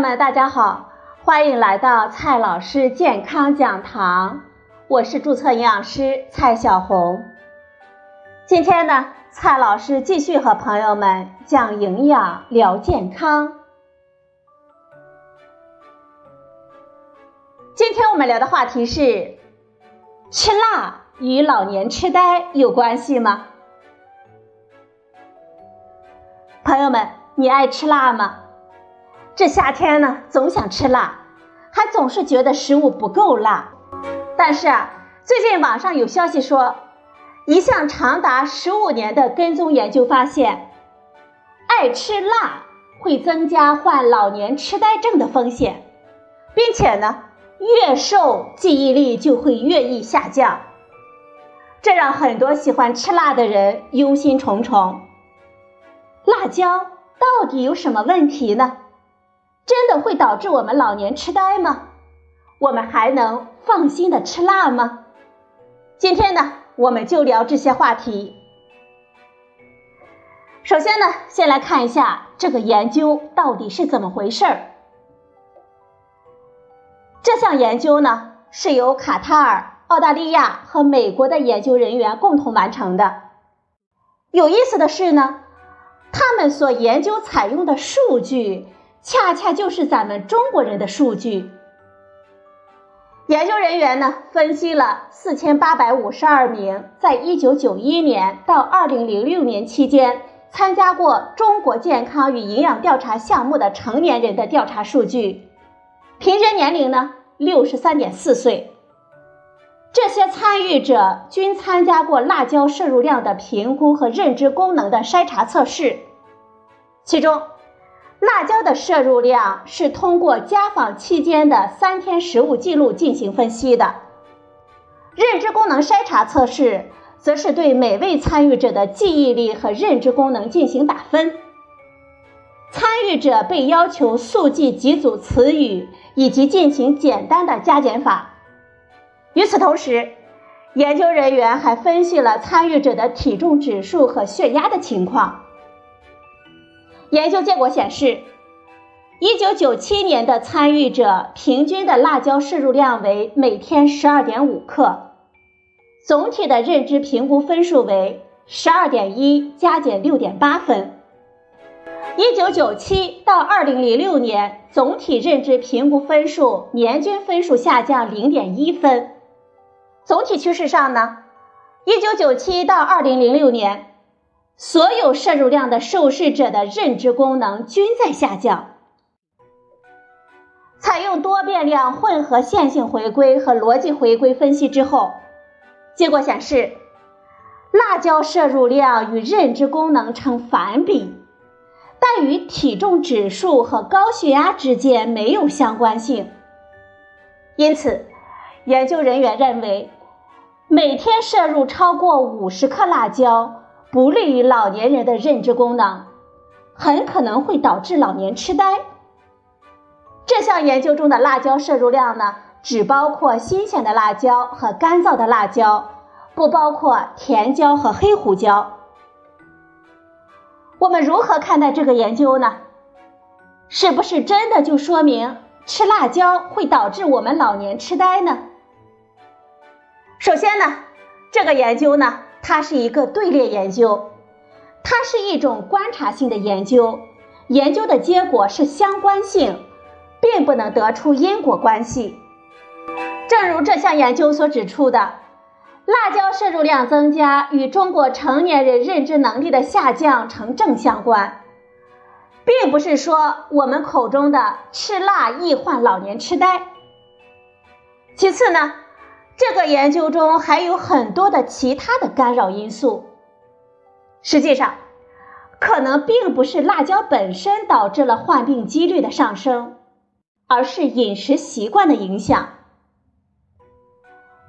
友们，大家好，欢迎来到蔡老师健康讲堂，我是注册营养师蔡小红。今天呢，蔡老师继续和朋友们讲营养聊健康。今天我们聊的话题是：吃辣与老年痴呆有关系吗？朋友们，你爱吃辣吗？这夏天呢，总想吃辣，还总是觉得食物不够辣。但是啊，最近网上有消息说，一项长达十五年的跟踪研究发现，爱吃辣会增加患老年痴呆症的风险，并且呢。越瘦，记忆力就会越易下降，这让很多喜欢吃辣的人忧心忡忡。辣椒到底有什么问题呢？真的会导致我们老年痴呆吗？我们还能放心的吃辣吗？今天呢，我们就聊这些话题。首先呢，先来看一下这个研究到底是怎么回事儿。这项研究呢，是由卡塔尔、澳大利亚和美国的研究人员共同完成的。有意思的是呢，他们所研究采用的数据，恰恰就是咱们中国人的数据。研究人员呢，分析了四千八百五十二名在一九九一年到二零零六年期间参加过中国健康与营养调查项目的成年人的调查数据。平均年龄呢，六十三点四岁。这些参与者均参加过辣椒摄入量的评估和认知功能的筛查测试。其中，辣椒的摄入量是通过家访期间的三天食物记录进行分析的。认知功能筛查测试则是对每位参与者的记忆力和认知功能进行打分。参与者被要求速记几组词语，以及进行简单的加减法。与此同时，研究人员还分析了参与者的体重指数和血压的情况。研究结果显示，1997年的参与者平均的辣椒摄入量为每天12.5克，总体的认知评估分数为12.1加减6.8分。一九九七到二零零六年，总体认知评估分数年均分数下降零点一分。总体趋势上呢，一九九七到二零零六年，所有摄入量的受试者的认知功能均在下降。采用多变量混合线性回归和逻辑回归分析之后，结果显示，辣椒摄入量与认知功能成反比。但与体重指数和高血压之间没有相关性，因此，研究人员认为，每天摄入超过五十克辣椒不利于老年人的认知功能，很可能会导致老年痴呆。这项研究中的辣椒摄入量呢，只包括新鲜的辣椒和干燥的辣椒，不包括甜椒和黑胡椒。我们如何看待这个研究呢？是不是真的就说明吃辣椒会导致我们老年痴呆呢？首先呢，这个研究呢，它是一个队列研究，它是一种观察性的研究，研究的结果是相关性，并不能得出因果关系。正如这项研究所指出的。辣椒摄入量增加与中国成年人认知能力的下降成正相关，并不是说我们口中的吃辣易患老年痴呆。其次呢，这个研究中还有很多的其他的干扰因素。实际上，可能并不是辣椒本身导致了患病几率的上升，而是饮食习惯的影响。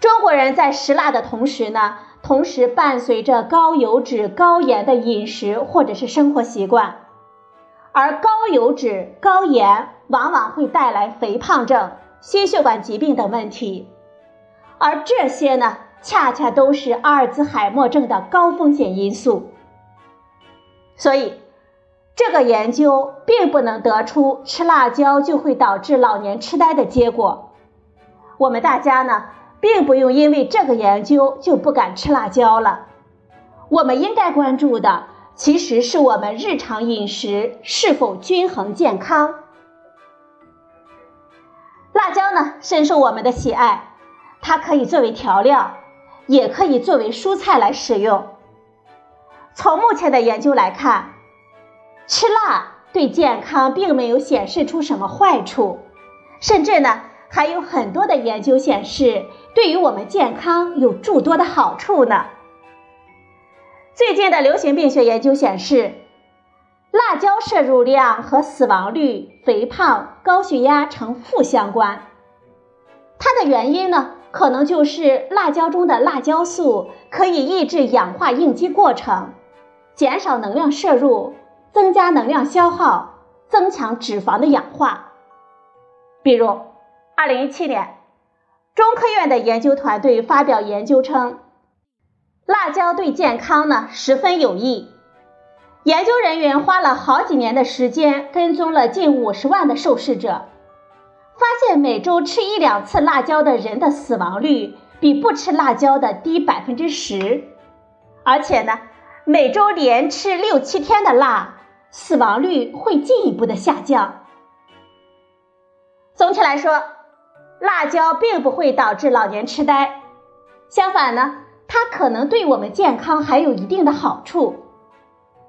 中国人在食辣的同时呢，同时伴随着高油脂、高盐的饮食或者是生活习惯，而高油脂、高盐往往会带来肥胖症、心血管疾病等问题，而这些呢，恰恰都是阿尔兹海默症的高风险因素。所以，这个研究并不能得出吃辣椒就会导致老年痴呆的结果。我们大家呢，并不用因为这个研究就不敢吃辣椒了。我们应该关注的，其实是我们日常饮食是否均衡健康。辣椒呢，深受我们的喜爱，它可以作为调料，也可以作为蔬菜来使用。从目前的研究来看，吃辣对健康并没有显示出什么坏处，甚至呢还有很多的研究显示对于我们健康有诸多的好处呢。最近的流行病学研究显示，辣椒摄入量和死亡率、肥胖、高血压呈负相关。它的原因呢，可能就是辣椒中的辣椒素可以抑制氧化应激过程，减少能量摄入。增加能量消耗，增强脂肪的氧化。比如，二零一七年，中科院的研究团队发表研究称，辣椒对健康呢十分有益。研究人员花了好几年的时间，跟踪了近五十万的受试者，发现每周吃一两次辣椒的人的死亡率比不吃辣椒的低百分之十，而且呢，每周连吃六七天的辣。死亡率会进一步的下降。总体来说，辣椒并不会导致老年痴呆，相反呢，它可能对我们健康还有一定的好处。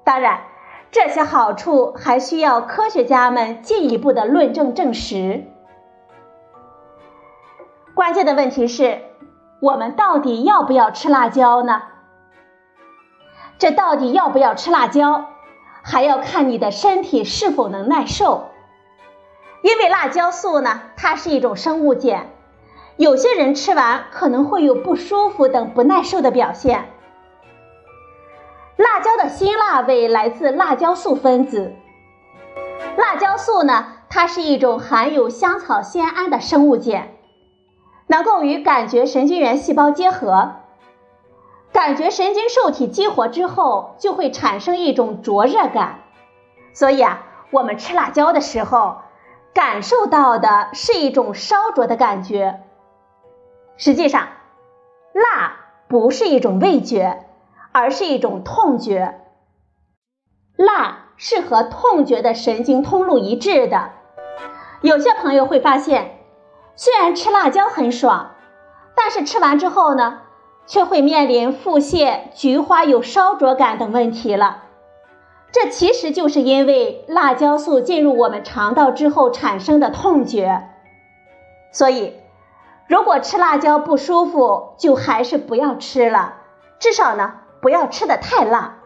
当然，这些好处还需要科学家们进一步的论证证实。关键的问题是，我们到底要不要吃辣椒呢？这到底要不要吃辣椒？还要看你的身体是否能耐受，因为辣椒素呢，它是一种生物碱，有些人吃完可能会有不舒服等不耐受的表现。辣椒的辛辣味来自辣椒素分子，辣椒素呢，它是一种含有香草酰胺的生物碱，能够与感觉神经元细胞结合。感觉神经受体激活之后，就会产生一种灼热感，所以啊，我们吃辣椒的时候，感受到的是一种烧灼的感觉。实际上，辣不是一种味觉，而是一种痛觉。辣是和痛觉的神经通路一致的。有些朋友会发现，虽然吃辣椒很爽，但是吃完之后呢？却会面临腹泻、菊花有烧灼感等问题了。这其实就是因为辣椒素进入我们肠道之后产生的痛觉。所以，如果吃辣椒不舒服，就还是不要吃了，至少呢不要吃的太辣。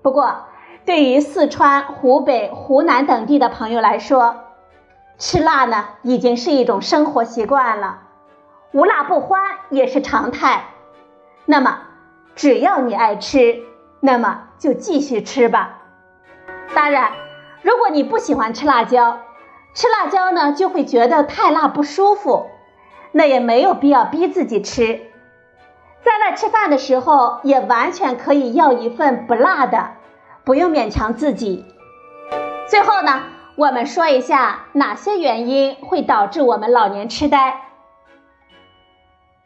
不过，对于四川、湖北、湖南等地的朋友来说，吃辣呢已经是一种生活习惯了。无辣不欢也是常态，那么只要你爱吃，那么就继续吃吧。当然，如果你不喜欢吃辣椒，吃辣椒呢就会觉得太辣不舒服，那也没有必要逼自己吃。在外吃饭的时候，也完全可以要一份不辣的，不用勉强自己。最后呢，我们说一下哪些原因会导致我们老年痴呆。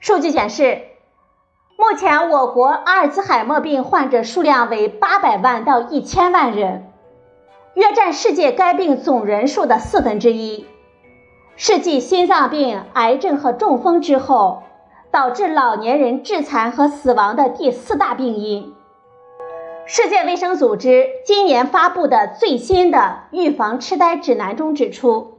数据显示，目前我国阿尔兹海默病患者数量为八百万到一千万人，约占世界该病总人数的四分之一，是继心脏病、癌症和中风之后，导致老年人致残和死亡的第四大病因。世界卫生组织今年发布的最新的预防痴呆指南中指出，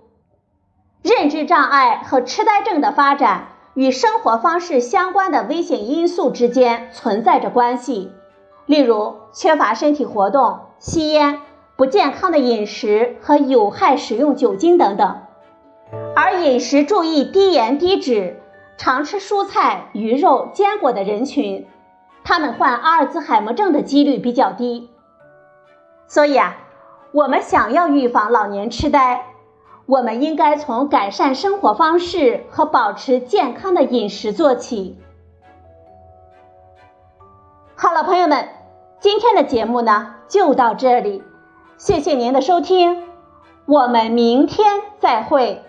认知障碍和痴呆症的发展。与生活方式相关的危险因素之间存在着关系，例如缺乏身体活动、吸烟、不健康的饮食和有害使用酒精等等。而饮食注意低盐低脂、常吃蔬菜、鱼肉、坚果的人群，他们患阿尔兹海默症的几率比较低。所以啊，我们想要预防老年痴呆。我们应该从改善生活方式和保持健康的饮食做起。好了，朋友们，今天的节目呢就到这里，谢谢您的收听，我们明天再会。